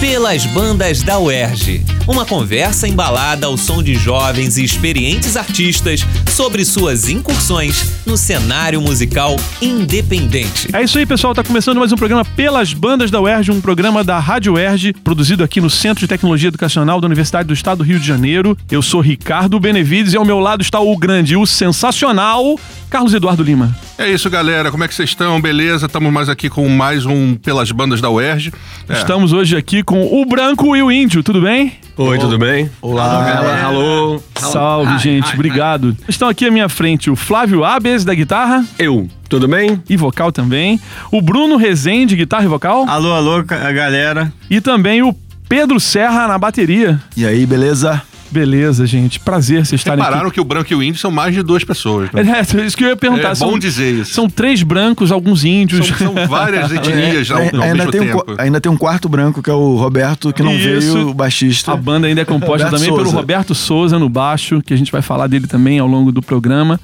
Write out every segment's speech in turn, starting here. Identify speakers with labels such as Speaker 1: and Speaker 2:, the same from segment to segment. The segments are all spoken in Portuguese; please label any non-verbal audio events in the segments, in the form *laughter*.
Speaker 1: Pelas bandas da UERJ. Uma conversa embalada ao som de jovens e experientes artistas sobre suas incursões no cenário musical independente.
Speaker 2: É isso aí, pessoal. Tá começando mais um programa Pelas Bandas da UERJ, um programa da Rádio UERJ, produzido aqui no Centro de Tecnologia Educacional da Universidade do Estado do Rio de Janeiro. Eu sou Ricardo Benevides e ao meu lado está o grande, o sensacional Carlos Eduardo Lima.
Speaker 3: É isso, galera. Como é que vocês estão? Beleza? Estamos mais aqui com mais um Pelas Bandas da UERJ.
Speaker 2: É. Estamos hoje aqui com o Branco e o Índio. Tudo bem?
Speaker 4: Oi, tudo bem?
Speaker 2: Olá.
Speaker 4: Alô.
Speaker 2: Salve, gente. Obrigado. Estão aqui à minha frente o Flávio Abes, da guitarra.
Speaker 4: Eu. Tudo bem?
Speaker 2: E vocal também. O Bruno Rezende, guitarra e vocal.
Speaker 5: Alô, alô, galera.
Speaker 2: E também o Pedro Serra na bateria.
Speaker 6: E aí, beleza?
Speaker 2: Beleza, gente. Prazer vocês estarem
Speaker 3: Repararam
Speaker 2: aqui.
Speaker 3: que o branco e o índio são mais de duas pessoas. Né?
Speaker 2: É, isso que eu ia perguntar.
Speaker 3: É
Speaker 2: são,
Speaker 3: bom dizer isso.
Speaker 2: São três brancos, alguns índios.
Speaker 3: São, são várias *laughs* etnias ao, ao
Speaker 6: ainda,
Speaker 3: mesmo
Speaker 6: tem um,
Speaker 3: tempo.
Speaker 6: qua- ainda tem um quarto branco, que é o Roberto, que não
Speaker 2: Isso.
Speaker 6: veio, o baixista.
Speaker 2: A banda ainda é composta também pelo
Speaker 6: Souza.
Speaker 2: Roberto Souza no baixo, que a gente vai falar dele também ao longo do programa.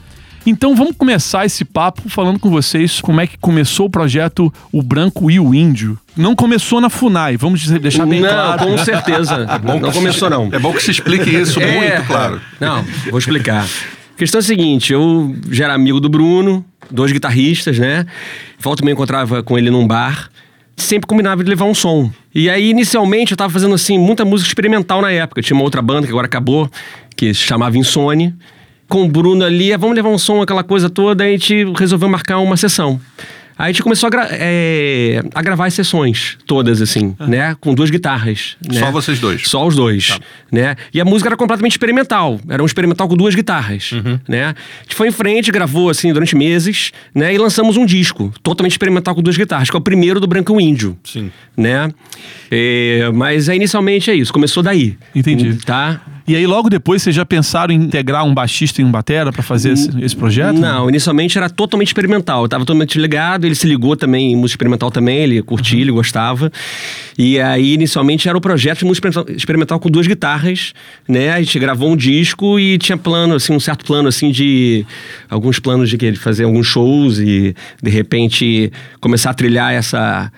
Speaker 2: Então vamos começar esse papo falando com vocês como é que começou o projeto O Branco e o Índio. Não começou na FUNAI, vamos deixar bem
Speaker 4: não,
Speaker 2: claro.
Speaker 4: com certeza. *laughs*
Speaker 3: Bom
Speaker 4: não começou,
Speaker 3: se-
Speaker 4: não.
Speaker 3: É bom que se explique isso *laughs*
Speaker 4: É,
Speaker 3: muito claro.
Speaker 4: Não, vou explicar. A questão é a seguinte, eu já era amigo do Bruno, dois guitarristas, né? Volta e eu encontrava com ele num bar. Sempre combinava de levar um som. E aí, inicialmente, eu tava fazendo, assim, muita música experimental na época. Tinha uma outra banda que agora acabou, que se chamava Insone. Com o Bruno ali, "Ah, vamos levar um som, aquela coisa toda. A gente resolveu marcar uma sessão. Aí a gente começou a, gra- é, a gravar as sessões todas, assim, né? Com duas guitarras. né?
Speaker 3: Só vocês dois. Tá.
Speaker 4: Só os dois, né? E a música era completamente experimental. Era um experimental com duas guitarras,
Speaker 3: Uhum.
Speaker 4: né? A gente foi em frente, gravou, assim, durante meses, né? E lançamos um disco totalmente experimental com duas guitarras, que é o primeiro do Branco Índio.
Speaker 3: Sim.
Speaker 4: Né? É, mas é, inicialmente é isso, começou daí.
Speaker 2: Entendi.
Speaker 4: Tá?
Speaker 2: E aí logo depois vocês já pensaram em integrar um baixista e um batera pra fazer esse, esse projeto?
Speaker 4: Não, inicialmente era totalmente experimental. Eu tava totalmente ligado, ele se ligou também em música experimental também, ele curtia, ele gostava. E aí, inicialmente, era o projeto de música experimental- experimental com duas guitarras, né? A gente gravou um disco e tinha plano, assim, um certo plano, assim, de... Alguns planos de que ele fazer alguns shows e, de repente, começar a trilhar essa...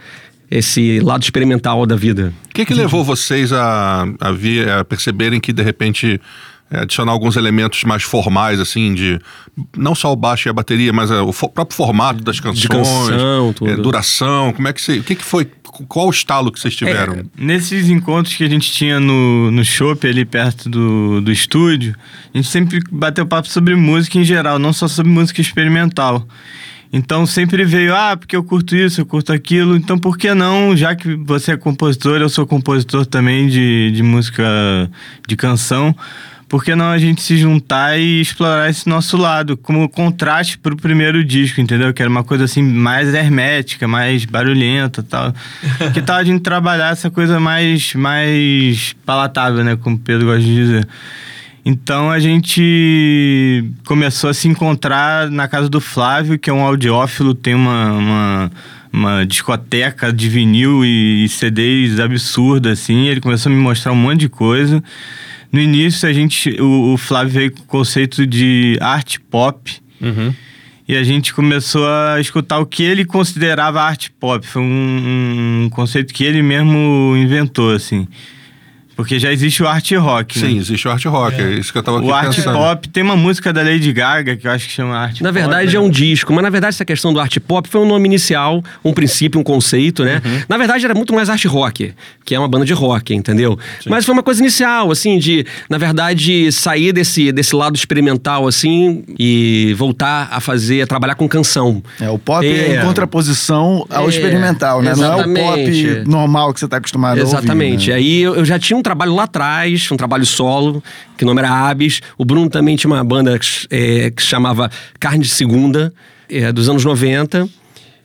Speaker 4: Esse lado experimental da vida.
Speaker 3: O que, que levou vocês a, a, vir, a perceberem que, de repente, é, adicionar alguns elementos mais formais, assim, de não só o baixo e a bateria, mas é, o fo- próprio formato das canções,
Speaker 4: canção, tudo.
Speaker 3: é, duração, como é que você... O que, que foi... Qual o estalo que vocês tiveram?
Speaker 5: Nesses encontros que a gente tinha no, no shopping ali perto do, do estúdio, a gente sempre bateu papo sobre música em geral, não só sobre música experimental. Então sempre veio, ah, porque eu curto isso, eu curto aquilo, então por que não, já que você é compositor, eu sou compositor também de, de música de canção, por que não a gente se juntar e explorar esse nosso lado, como contraste pro primeiro disco, entendeu? Que era uma coisa assim mais hermética, mais barulhenta tal. *laughs* Que tal a gente trabalhar essa coisa mais, mais palatável, né? Como o Pedro gosta de dizer. Então a gente começou a se encontrar na casa do Flávio, que é um audiófilo, tem uma, uma, uma discoteca de vinil e, e CDs absurda, assim. Ele começou a me mostrar um monte de coisa. No início, a gente, o, o Flávio veio com o conceito de arte pop. E a gente começou a escutar o que ele considerava arte pop. Foi um, um conceito que ele mesmo inventou, assim. Porque já existe o art rock, né?
Speaker 3: Sim, existe o art rock, é, isso que eu tava aqui
Speaker 5: O art
Speaker 3: pensando.
Speaker 5: pop tem uma música da Lady Gaga que eu acho que chama art
Speaker 4: Na
Speaker 5: pop.
Speaker 4: verdade é um disco, mas na verdade essa questão do art pop foi um nome inicial, um princípio, um conceito, né? Na verdade era muito mais art rock, que é uma banda de rock, entendeu? Mas foi uma coisa inicial, assim, de, na verdade, sair desse, desse lado experimental, assim, e voltar a fazer, a trabalhar com canção.
Speaker 6: É, o pop é,
Speaker 4: É.
Speaker 6: em contraposição ao
Speaker 4: É,
Speaker 6: experimental, né? Não é o
Speaker 4: exatamente.
Speaker 6: pop normal que você tá acostumado
Speaker 4: Exatamente.
Speaker 6: a ouvir. né?
Speaker 4: Aí eu, eu já tinha um trabalho lá atrás, um trabalho solo, que o nome era Abis. O Bruno também tinha uma banda que, se- é, que chamava Carne de Segunda, é, dos anos 90.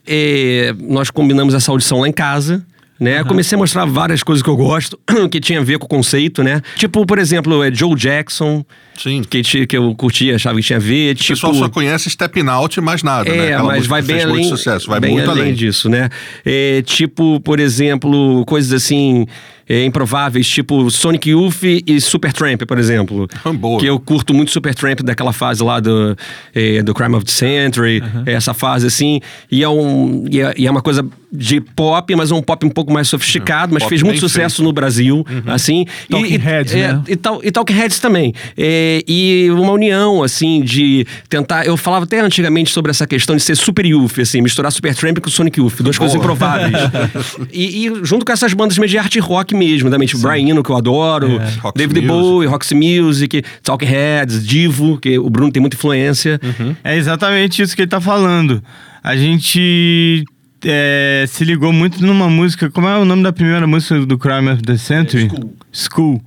Speaker 4: É, nós combinamos essa audição lá em casa. Né? Comecei a mostrar várias coisas que eu gosto, *clears throat* que tinha a ver com o conceito, né? Tipo, por exemplo, é Joe Jackson,
Speaker 3: Sim.
Speaker 4: que, que eu curtia, achava que tinha a ver.
Speaker 3: O
Speaker 4: tipo,
Speaker 3: pessoal só conhece Stepping Out e mais nada, né?
Speaker 4: é,
Speaker 3: Aquela
Speaker 4: mas vai bem além,
Speaker 3: sucesso, vai
Speaker 4: bem
Speaker 3: muito além.
Speaker 4: disso, né? É, tipo, por exemplo, coisas assim é, improváveis, tipo Sonic Youth e Supertramp, por exemplo.
Speaker 3: Boa.
Speaker 4: Que eu curto muito Supertramp daquela fase lá do, é, do Crime of the Century, essa fase assim. E é, um, e é, e é uma coisa de pop, mas um pop um pouco mais sofisticado, mas
Speaker 3: pop
Speaker 4: fez muito sucesso
Speaker 3: feito.
Speaker 4: no Brasil, assim.
Speaker 2: Talking
Speaker 4: e,
Speaker 2: Heads,
Speaker 4: é,
Speaker 2: né?
Speaker 4: e, tal, e Talking Heads também. É, e uma união, assim, de tentar. Eu falava até antigamente sobre essa questão de ser super youth, assim, misturar Supertramp com Sonic Youth, duas coisas improváveis. *laughs* e, e junto com essas bandas meio de art rock mesmo, também, tipo Brian Eno, que eu adoro,
Speaker 3: Roxy
Speaker 4: David
Speaker 3: Music.
Speaker 4: Bowie, Roxy Music, Talking Heads, Divo, que o Bruno tem muita influência.
Speaker 5: É exatamente isso que ele tá falando. A gente é, se ligou muito numa música. Como é o nome da primeira música do Crime of the Century?
Speaker 4: School.
Speaker 5: School.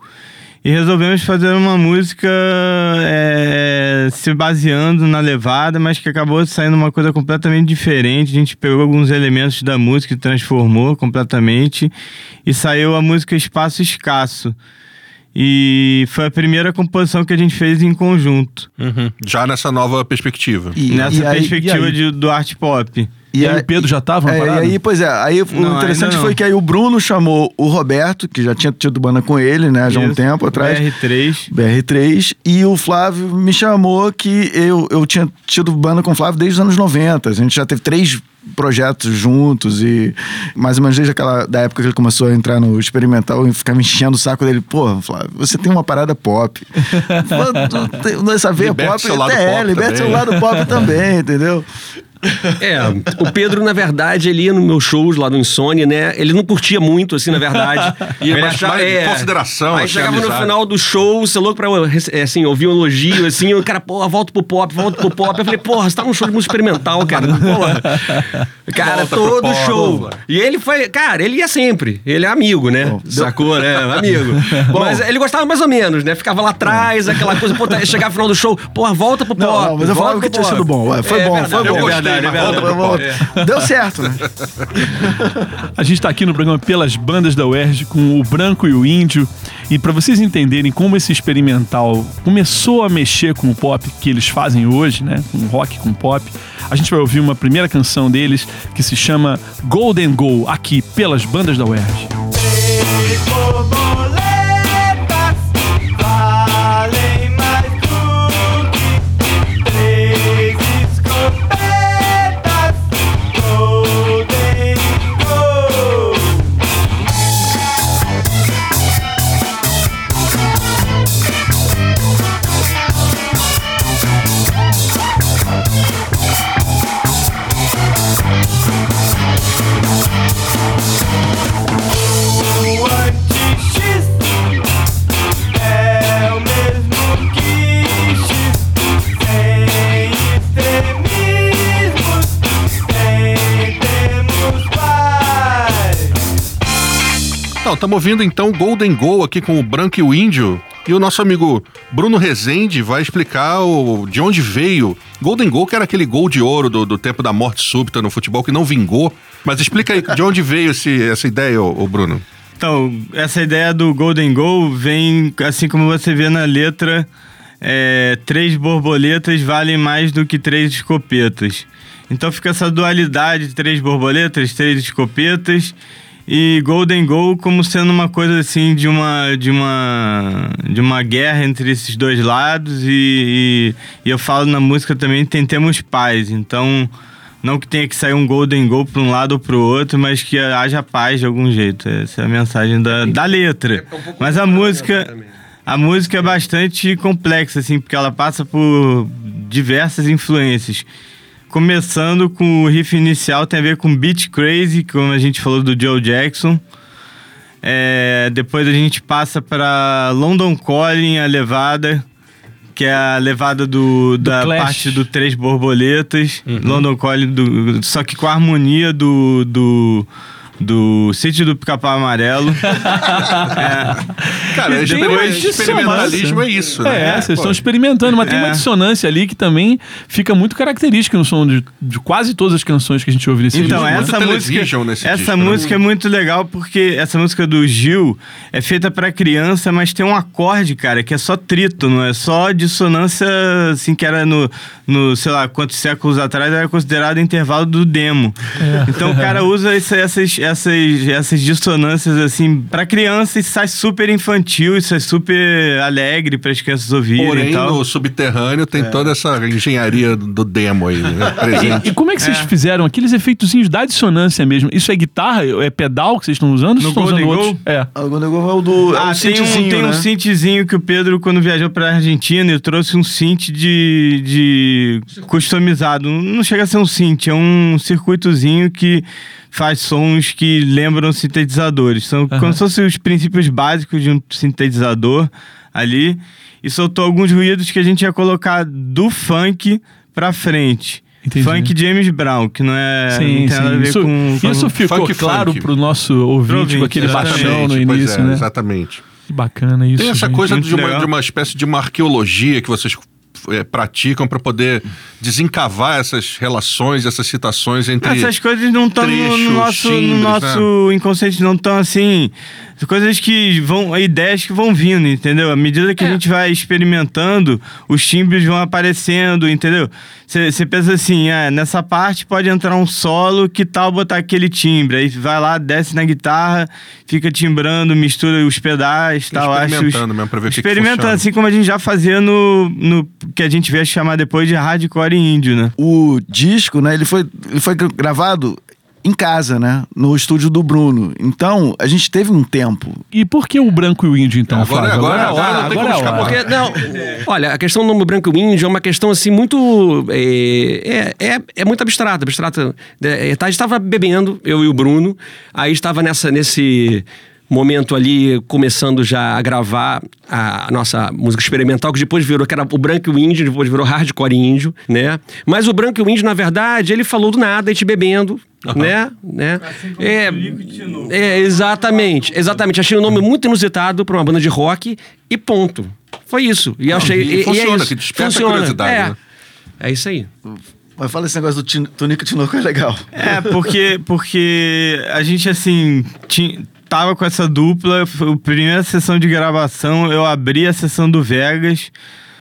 Speaker 5: E resolvemos fazer uma música é, se baseando na levada, mas que acabou saindo uma coisa completamente diferente. A gente pegou alguns elementos da música e transformou completamente. E saiu a música Espaço Escasso. E foi a primeira composição que a gente fez em conjunto.
Speaker 3: Uhum. Já nessa nova perspectiva.
Speaker 6: E,
Speaker 5: nessa
Speaker 6: e aí,
Speaker 5: perspectiva
Speaker 2: e aí?
Speaker 5: de- do art pop.
Speaker 2: E, aí o Pedro já tava na
Speaker 6: é,
Speaker 2: parada?
Speaker 6: e aí, pois é, aí
Speaker 5: Não,
Speaker 6: o interessante foi que aí o Bruno chamou o Roberto, que já tinha tido banda com ele, né, já há um
Speaker 5: Isso.
Speaker 6: tempo atrás.
Speaker 5: BR3.
Speaker 6: BR3, e o Flávio me chamou que eu, eu tinha tido banda com o Flávio desde os anos 90. A gente já teve três projetos juntos e mais ou menos desde aquela da época que ele começou a entrar no experimental e ficava enchendo o saco dele. Pô, Flávio, você tem uma parada pop. *laughs* Essa veia pop,
Speaker 3: seu lado
Speaker 6: é,
Speaker 3: pop
Speaker 6: liberte seu lado pop também, entendeu?
Speaker 4: É, o Pedro, na verdade, ele ia nos meus shows lá do Insônia, né? Ele não curtia muito, assim, na verdade. *laughs*
Speaker 3: Ia
Speaker 4: Ele
Speaker 3: mais- mais consideração,
Speaker 4: Aí
Speaker 3: assim,
Speaker 4: chegava no
Speaker 3: amizade.
Speaker 4: final do show, você é louco pra, é, assim, ouvir um elogio, assim, o cara, porra, volta pro pop, volta pro pop. Eu falei, porra, você tá num show de música experimental, cara. *laughs* Porra. Cara,
Speaker 3: Volta
Speaker 4: todo
Speaker 3: pop.
Speaker 4: show. E ele foi, cara, ele ia sempre. Ele é amigo, né? Sacou, né? Amigo. *laughs* Mas ele gostava mais ou menos, né? Ficava lá atrás, aquela coisa, pô, chegava no final do show, porra, volta pro
Speaker 6: Não,
Speaker 4: pop.
Speaker 6: não, mas eu falava que tinha
Speaker 4: pop.
Speaker 6: sido bom. Ué, Foi
Speaker 4: É
Speaker 6: bom,
Speaker 4: verdade,
Speaker 6: foi
Speaker 4: é
Speaker 6: bom.
Speaker 3: gostei,
Speaker 4: verdade, é verdade.
Speaker 3: volta.
Speaker 6: Deu certo, né? *laughs*
Speaker 2: A gente tá aqui no programa Pelas Bandas da UERJ com o Branco e o Índio. E pra vocês entenderem como esse experimental começou a mexer com o pop que eles fazem hoje, né? Com rock, com pop, a gente vai ouvir uma primeira canção deles que se chama Golden Go, aqui pelas Bandas da UERJ.
Speaker 3: Estamos ouvindo então Golden Goal aqui com o Branco e o Índio. E o nosso amigo Bruno Rezende vai explicar o, de onde veio. Golden Goal, que era aquele gol de ouro do, do tempo da morte súbita no futebol, que não vingou. Mas explica aí de onde veio esse, essa ideia, ô Bruno.
Speaker 5: Então, essa ideia do Golden Goal vem, assim como você vê na letra, é, três borboletas valem mais do que três escopetas. Então fica essa dualidade de três borboletas, três escopetas e Golden Goal como sendo uma coisa assim de uma de uma de uma guerra entre esses dois lados e, e, e eu falo na música também tentemos paz. Então não que tenha que sair um Golden Goal para um lado ou para o outro, mas que haja paz de algum jeito. Essa é a mensagem da, da letra. Mas a música, a música é bastante complexa, assim, porque ela passa por diversas influências. Começando com o riff inicial, tem a ver com Beat Crazy, como a gente falou do Joe Jackson. É, depois a gente passa para London Calling, a levada, que é a levada do, da
Speaker 2: Clash.
Speaker 5: parte do Três Borboletas. London Calling, do, só que com a harmonia do, do, do Sítio do Pica-Pau Amarelo. *laughs*
Speaker 3: Cara,
Speaker 2: Tem
Speaker 3: experim-
Speaker 2: uma
Speaker 3: experimentalismo é isso, né?
Speaker 2: É, vocês
Speaker 3: Pô,
Speaker 2: estão experimentando, mas tem uma
Speaker 5: É.
Speaker 2: dissonância ali que também fica muito característica no som de, de quase todas as canções que a gente ouve nesse
Speaker 5: Então,
Speaker 2: disco.
Speaker 3: muito
Speaker 5: essa música,
Speaker 3: nesse
Speaker 5: essa
Speaker 3: disco, né?
Speaker 5: música é muito legal porque essa música do Gil é feita pra criança, mas tem um acorde, cara, que é só trítono, é só dissonância, assim, que era no, no sei lá, quantos séculos atrás era considerado intervalo do demo.
Speaker 3: É.
Speaker 5: Então o cara *laughs* usa essa- essas, essas, essas dissonâncias, assim, pra criança isso sai super infantil, isso é super alegre para as crianças ouvirem
Speaker 3: Porém,
Speaker 5: e tal.
Speaker 3: no subterrâneo tem toda essa engenharia do demo aí, né, *laughs*
Speaker 2: E,
Speaker 3: presente.
Speaker 2: e como é que vocês fizeram aqueles efeitozinhos da dissonância mesmo? Isso é guitarra? É pedal que vocês estão usando?
Speaker 5: No
Speaker 2: usando
Speaker 5: Golden
Speaker 2: outros? É.
Speaker 6: O Gondegol é o do. é
Speaker 5: Ah,
Speaker 6: um
Speaker 5: tem um,
Speaker 6: synthzinho,
Speaker 5: tem um
Speaker 6: né?
Speaker 5: synthzinho que o Pedro, quando viajou pra Argentina, ele trouxe um synth de, de customizado. Não chega a ser um synth, é um circuitozinho que faz sons que lembram sintetizadores. São como se fossem os princípios básicos de um sintetizador ali. E soltou alguns ruídos que a gente ia colocar do funk pra frente.
Speaker 2: Entendi.
Speaker 5: Funk James Brown, que não é. não
Speaker 2: Sim,
Speaker 5: tem nada a ver
Speaker 2: Isso,
Speaker 5: com.
Speaker 2: isso ficou
Speaker 3: Funk,
Speaker 2: claro
Speaker 3: funk.
Speaker 2: pro nosso ouvinte,
Speaker 5: Pro ouvinte,
Speaker 2: com aquele
Speaker 5: exatamente.
Speaker 2: baixão no
Speaker 3: Pois
Speaker 2: início,
Speaker 3: é,
Speaker 2: né?
Speaker 3: Exatamente.
Speaker 2: Que bacana isso.
Speaker 3: Tem essa
Speaker 2: gente.
Speaker 3: coisa de uma, de uma espécie de uma arqueologia que vocês é, praticam para poder desencavar essas relações, essas citações entre.
Speaker 5: Essas coisas não estão no, no nosso, no
Speaker 3: timbres,
Speaker 5: nosso inconsciente, não estão assim. Coisas que vão. ideias que vão vindo, entendeu? À medida que a gente vai experimentando, os timbres vão aparecendo, entendeu? Você pensa assim, é, nessa parte pode entrar um solo, que tal botar aquele timbre? Aí vai lá, desce na guitarra, fica timbrando, mistura os pedais tal. acho os-
Speaker 3: experimentando mesmo pra ver o que que
Speaker 5: assim como a gente já fazia no, no. que a gente veio chamar depois de hardcore índio, né?
Speaker 6: O disco, né, ele foi, ele foi gra- gravado em casa, né? No estúdio do Bruno. Então, a gente teve um tempo.
Speaker 2: E por que o branco e o índio, então,
Speaker 3: Agora-
Speaker 2: Flávio?
Speaker 3: agora-
Speaker 2: é
Speaker 3: agora não tem
Speaker 2: agora
Speaker 3: como
Speaker 2: é a hora.
Speaker 3: escapar.
Speaker 4: Porque, não, *laughs* olha, a questão do nome branco e índio é uma questão assim muito. É, é, é, é muito abstrata. abstrata. É, tá, a gente estava bebendo, eu e o Bruno, aí estava nessa, nesse momento ali, começando já a gravar a nossa música experimental, que depois virou, que era o branco e o índio, depois virou hardcore índio, né? Mas o branco e o índio, na verdade, ele falou do nada, a gente bebendo, né? né? É, é, exatamente, exatamente. Achei um nome muito inusitado para uma banda de rock e ponto. Foi isso. E achei.
Speaker 3: e
Speaker 4: e- e
Speaker 3: funciona,
Speaker 4: é isso.
Speaker 3: que desperta a
Speaker 4: Funciona.
Speaker 3: curiosidade,
Speaker 4: É.
Speaker 3: né?
Speaker 4: é isso aí.
Speaker 6: Mas fala esse negócio do Tunico Tinoco é legal.
Speaker 5: É, porque, porque a gente, assim, tinha, tava com essa dupla, foi a primeira sessão de gravação, eu abri a sessão do Vegas.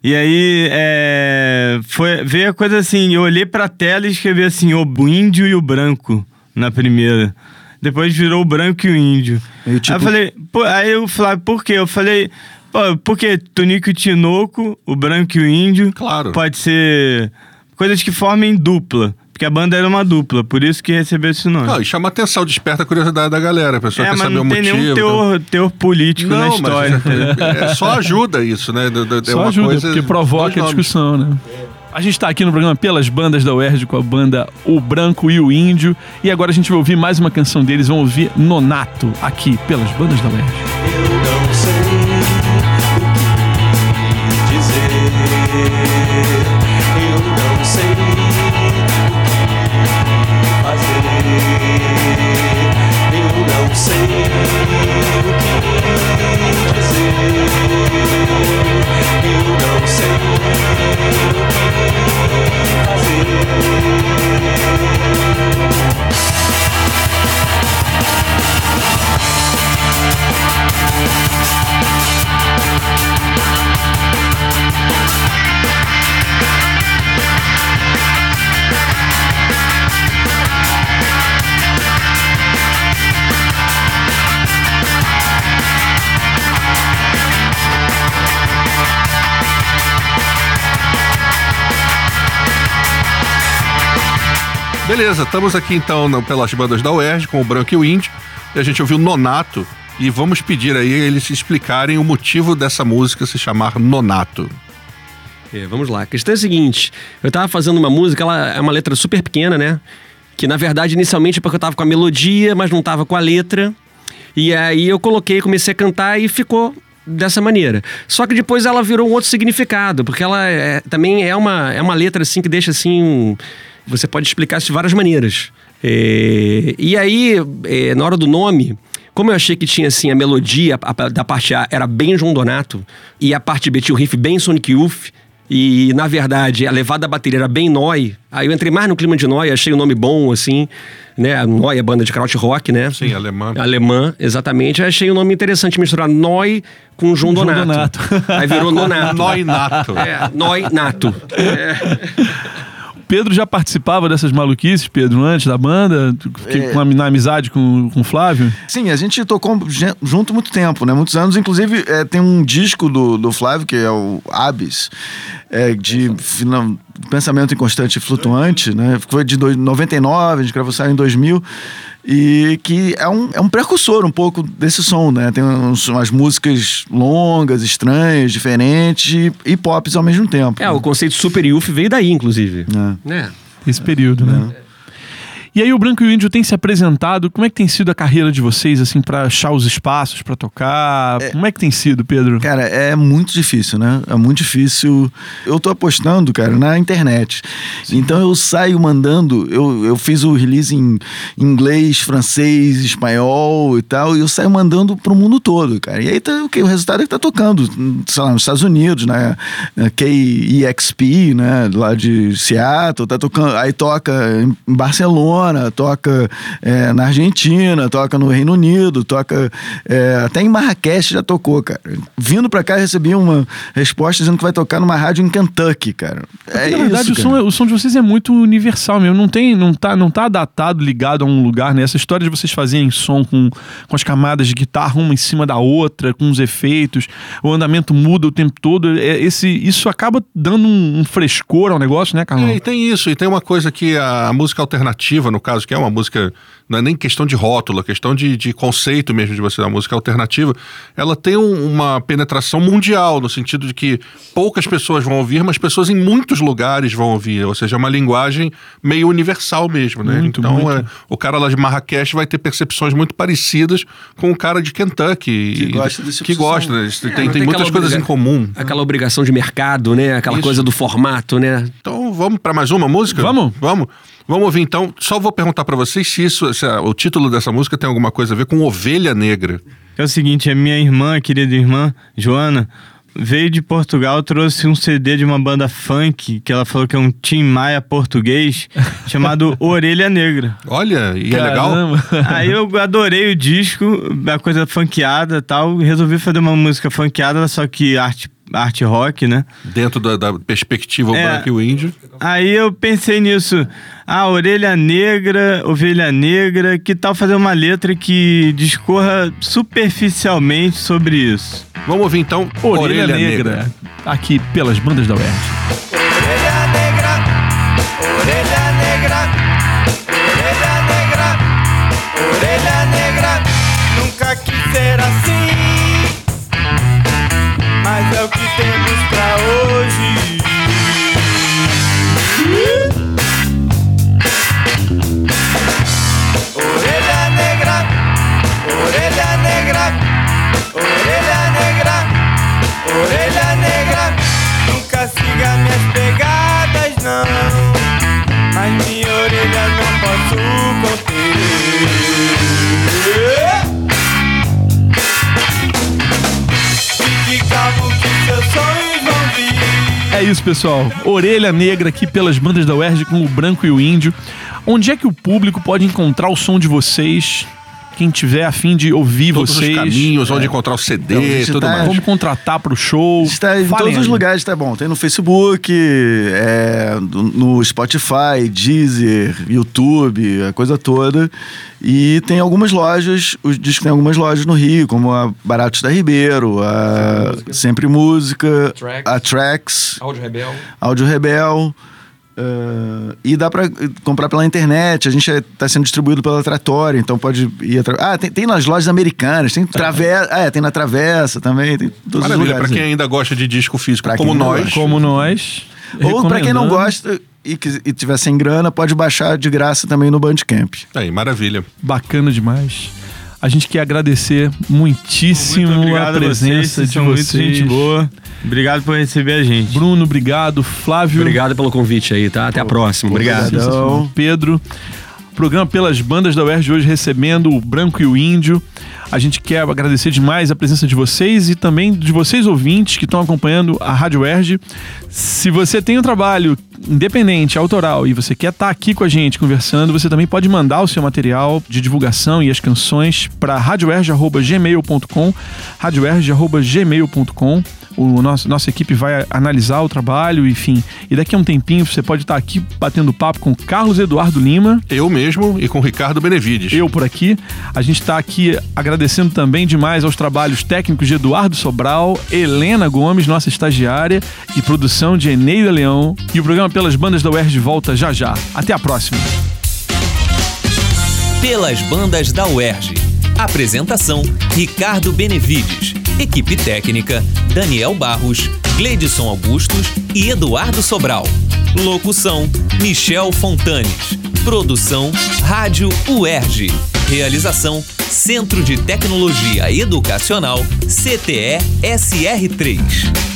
Speaker 5: E aí, é, foi, veio a coisa assim, eu olhei pra tela e escrevi assim, o índio e o branco, na primeira. Depois virou o branco e o índio.
Speaker 6: E o tipo-
Speaker 5: Aí eu falei, pô, aí eu falei, por quê? Eu falei, pô, porque Tunico e Tinoco, o branco e o índio.
Speaker 3: Claro.
Speaker 5: Pode ser coisas que formem dupla. Porque a banda era uma dupla, por isso que recebeu esse nome.
Speaker 3: Não, e chama atenção, desperta a curiosidade da galera. A pessoa
Speaker 5: é,
Speaker 3: quer
Speaker 5: mas
Speaker 3: saber
Speaker 5: não
Speaker 3: o
Speaker 5: tem
Speaker 3: motivo.
Speaker 5: nenhum
Speaker 3: né?
Speaker 5: teor, teor político na
Speaker 3: Não,
Speaker 5: história. entendeu?
Speaker 3: mas *laughs* é, só ajuda isso, né? É
Speaker 2: Só
Speaker 3: uma
Speaker 2: ajuda,
Speaker 3: coisa-
Speaker 2: porque provoca a discussão, né? A gente tá aqui no programa Pelas Bandas da UERJ com a banda O Branco e o Índio. E agora a gente vai ouvir mais uma canção deles. Vamos ouvir Nonato aqui pelas Bandas da UERJ.
Speaker 7: Eu não sei o que dizer. Eu não sei o que dizer. Eu não sei o que fazer.
Speaker 3: Beleza, estamos aqui então no- pelas bandas da UERJ com o Branco e o Índio. E a gente ouviu Nonato. E vamos pedir aí eles explicarem o motivo dessa música se chamar Nonato.
Speaker 4: É, vamos lá. A questão é a seguinte: eu tava fazendo uma música, ela é uma letra super pequena, né? Que na verdade, inicialmente é porque eu tava com a melodia, mas não tava com a letra. E aí eu coloquei, comecei a cantar e ficou dessa maneira. Só que depois ela virou um outro significado, porque ela é- também é uma, é uma letra assim que deixa assim. um- você pode explicar isso de várias maneiras. É, e aí, é, na hora do nome, como eu achei que tinha assim a melodia a- a- da parte A era bem João Donato e a parte B tinha o riff bem Sonic Youth e na verdade a levada da bateria era bem Noi, aí eu entrei mais no clima de Noi, achei o nome bom assim, né? Noi é banda de kraut rock, né?
Speaker 3: Sim, alemã.
Speaker 4: Alemã, exatamente. Aí achei o nome interessante misturar Noi com João,
Speaker 2: João
Speaker 4: Donato.
Speaker 2: Donato.
Speaker 4: Aí virou Nonato. *laughs*
Speaker 3: Noi nato.
Speaker 4: É, Noi Nato. *laughs* É.
Speaker 2: Pedro já participava dessas maluquices, Pedro, antes da banda? Que-
Speaker 6: É.
Speaker 2: com a- na amizade com, com o Flávio?
Speaker 6: Sim, a gente tocou junto muito tempo, né? Muitos anos. Inclusive, é, tem um disco do, do Flávio, que é o Abis, é, de final- pensamento inconstante e flutuante, né? Foi de dois- 99, a gente gravou saiu em 2000. E que é um, é um precursor um pouco desse som, né? Tem uns- umas músicas longas, estranhas, diferentes e, e pops ao mesmo tempo.
Speaker 4: É, o conceito super youth veio daí, inclusive.
Speaker 6: É.
Speaker 4: Né?
Speaker 2: Esse período, né? E aí o Branco e o Índio tem se apresentado. Como é que tem sido a carreira de vocês, assim, pra achar os espaços pra tocar? Como é que tem sido, Pedro?
Speaker 6: Cara, é muito difícil, né? É muito difícil. Eu tô apostando, cara, na internet. Então eu saio mandando. Eu, eu fiz o release em inglês, francês, espanhol e tal. E eu saio mandando pro mundo todo, cara. E aí tá, o que? O resultado é que tá tocando, sei lá, nos Estados Unidos, né? KEXP, né? Lá de Seattle. Tá tocando. Aí toca em Barcelona, toca é, na Argentina, toca no Reino Unido, toca. é, até em Marrakech já tocou, cara. Vindo pra cá, eu recebi uma resposta dizendo que vai tocar numa rádio em Kentucky, cara. É
Speaker 2: Na verdade,
Speaker 6: isso,
Speaker 2: o, som, é- o som de vocês é muito universal mesmo. Não tem, não tá, não tá datado, ligado a um lugar, né? Essa história de vocês fazerem som com, com as camadas de guitarra uma em cima da outra, com os efeitos, o andamento muda o tempo todo. É, esse, isso acaba dando um, um frescor ao negócio, né, Carlão?
Speaker 3: É, e tem isso, e tem uma coisa que a, a música alternativa, no caso, que é uma música, não é nem questão de rótulo, é questão de, de conceito mesmo de você, a música alternativa, ela tem um- uma penetração mundial, no sentido de que poucas pessoas vão ouvir, mas pessoas em muitos lugares vão ouvir, ou seja, é uma linguagem meio universal mesmo, né?
Speaker 2: Muito,
Speaker 3: então,
Speaker 2: muito.
Speaker 3: é, o cara lá de Marrakech vai ter percepções muito parecidas com o cara de Kentucky.
Speaker 6: Que
Speaker 3: e-
Speaker 6: gosta desse
Speaker 3: Que
Speaker 6: tipo de
Speaker 3: gosta, né?
Speaker 4: É,
Speaker 3: tem,
Speaker 4: não
Speaker 3: tem muitas coisas
Speaker 4: obriga-
Speaker 3: em comum.
Speaker 4: Aquela obrigação de mercado, né? Aquela
Speaker 3: Isso.
Speaker 4: coisa do formato, né?
Speaker 3: Então vamos para mais uma música?
Speaker 2: Vamos?
Speaker 3: Vamos. Vamos ouvir então. Só vou perguntar para vocês se isso, se o título dessa música tem alguma coisa a ver com Ovelha Negra.
Speaker 5: É o seguinte, a minha irmã, a querida irmã, Joana, veio de Portugal, trouxe um CD de uma banda funk, que ela falou que é um Tim Maia português, *laughs* chamado Orelha Negra.
Speaker 3: Olha, e é legal?
Speaker 2: Caramba.
Speaker 5: Aí eu adorei o disco, a coisa funkeada e tal, resolvi fazer uma música funkeada, só que arte, arte rock, né?
Speaker 3: Dentro da, da perspectiva
Speaker 5: É.
Speaker 3: branco e o índio.
Speaker 5: Aí eu pensei nisso. Ah, orelha negra, ovelha negra, que tal fazer uma letra que discorra superficialmente sobre isso?
Speaker 3: Vamos ouvir então
Speaker 2: Orelha, Negra, aqui pelas bandas da UERJ.
Speaker 7: É
Speaker 2: isso, pessoal. Orelha Negra aqui pelas bandas da UERJ com o Branco e o Índio. Onde é que o público pode encontrar o som de vocês? Quem tiver afim de ouvir
Speaker 3: Todos
Speaker 2: vocês.
Speaker 3: os caminhos, onde encontrar o CD
Speaker 6: Então,
Speaker 3: e tudo
Speaker 6: tá-
Speaker 3: mais.
Speaker 2: Vamos contratar pro show.
Speaker 6: Está em
Speaker 2: Falem
Speaker 6: todos os lugares, tá bom. Tem no Facebook, é, no Spotify, Deezer, YouTube, a coisa toda. E tem algumas lojas, os discos tem algumas lojas no Rio, como a Baratos da Ribeiro, a Sempre Música,
Speaker 4: Tracks.
Speaker 6: a Tracks,
Speaker 4: Áudio Rebel.
Speaker 6: Áudio Rebel. Eh, e dá pra comprar pela internet. A gente está sendo distribuído pela Tratória, então pode ir. atra- Ah, tem, tem nas lojas americanas, tem travessa. Ah, é, tem na Travessa também. Tem em todos os
Speaker 3: Maravilha, para quem ainda gosta de disco físico,
Speaker 6: Pra
Speaker 3: como nós.
Speaker 6: gosta.
Speaker 2: Como nós.
Speaker 6: Ou pra quem não gosta e, quis- e tiver sem grana, pode baixar de graça também no Bandcamp.
Speaker 3: Aí, maravilha.
Speaker 2: Bacana demais. A gente quer agradecer muitíssimo
Speaker 5: Muito
Speaker 2: a
Speaker 5: obrigado a vocês,
Speaker 2: presença
Speaker 5: vocês
Speaker 2: de
Speaker 5: são muito
Speaker 2: vocês.
Speaker 5: gente boa. Obrigado por receber a gente.
Speaker 2: Bruno, obrigado. Flávio.
Speaker 4: Obrigado pelo convite aí, tá? Até a próxima. Obrigado.
Speaker 2: Pedro. Programa pelas bandas da UERJ hoje recebendo o Branco e o Índio. A gente quer agradecer demais a presença de vocês e também de vocês ouvintes que estão acompanhando a Rádio UERJ. Se você tem um trabalho independente, autoral, e você quer estar aqui com a gente conversando, você também pode mandar o seu material de divulgação e as canções para radioerge.gmail.com, radioerge.gmail.com. O nosso, nossa equipe vai analisar o trabalho, enfim. E daqui a um tempinho você pode estar aqui batendo papo com Carlos Eduardo Lima.
Speaker 3: Eu mesmo e com Ricardo Benevides.
Speaker 2: Eu por aqui. A gente está aqui agradecendo também demais aos trabalhos técnicos de Eduardo Sobral, Helena Gomes, nossa estagiária, e produção de Eneida Leão. E o programa Pelas Bandas da UERJ volta já já. Até a próxima.
Speaker 1: Pelas bandas da UERJ. Apresentação: Ricardo Benevides. Equipe técnica: Daniel Barros, Gleidson Augustos e Eduardo Sobral. Locução: Michel Fontanes. Produção: Rádio UERJ. Realização: Centro de Tecnologia Educacional CTE SR3.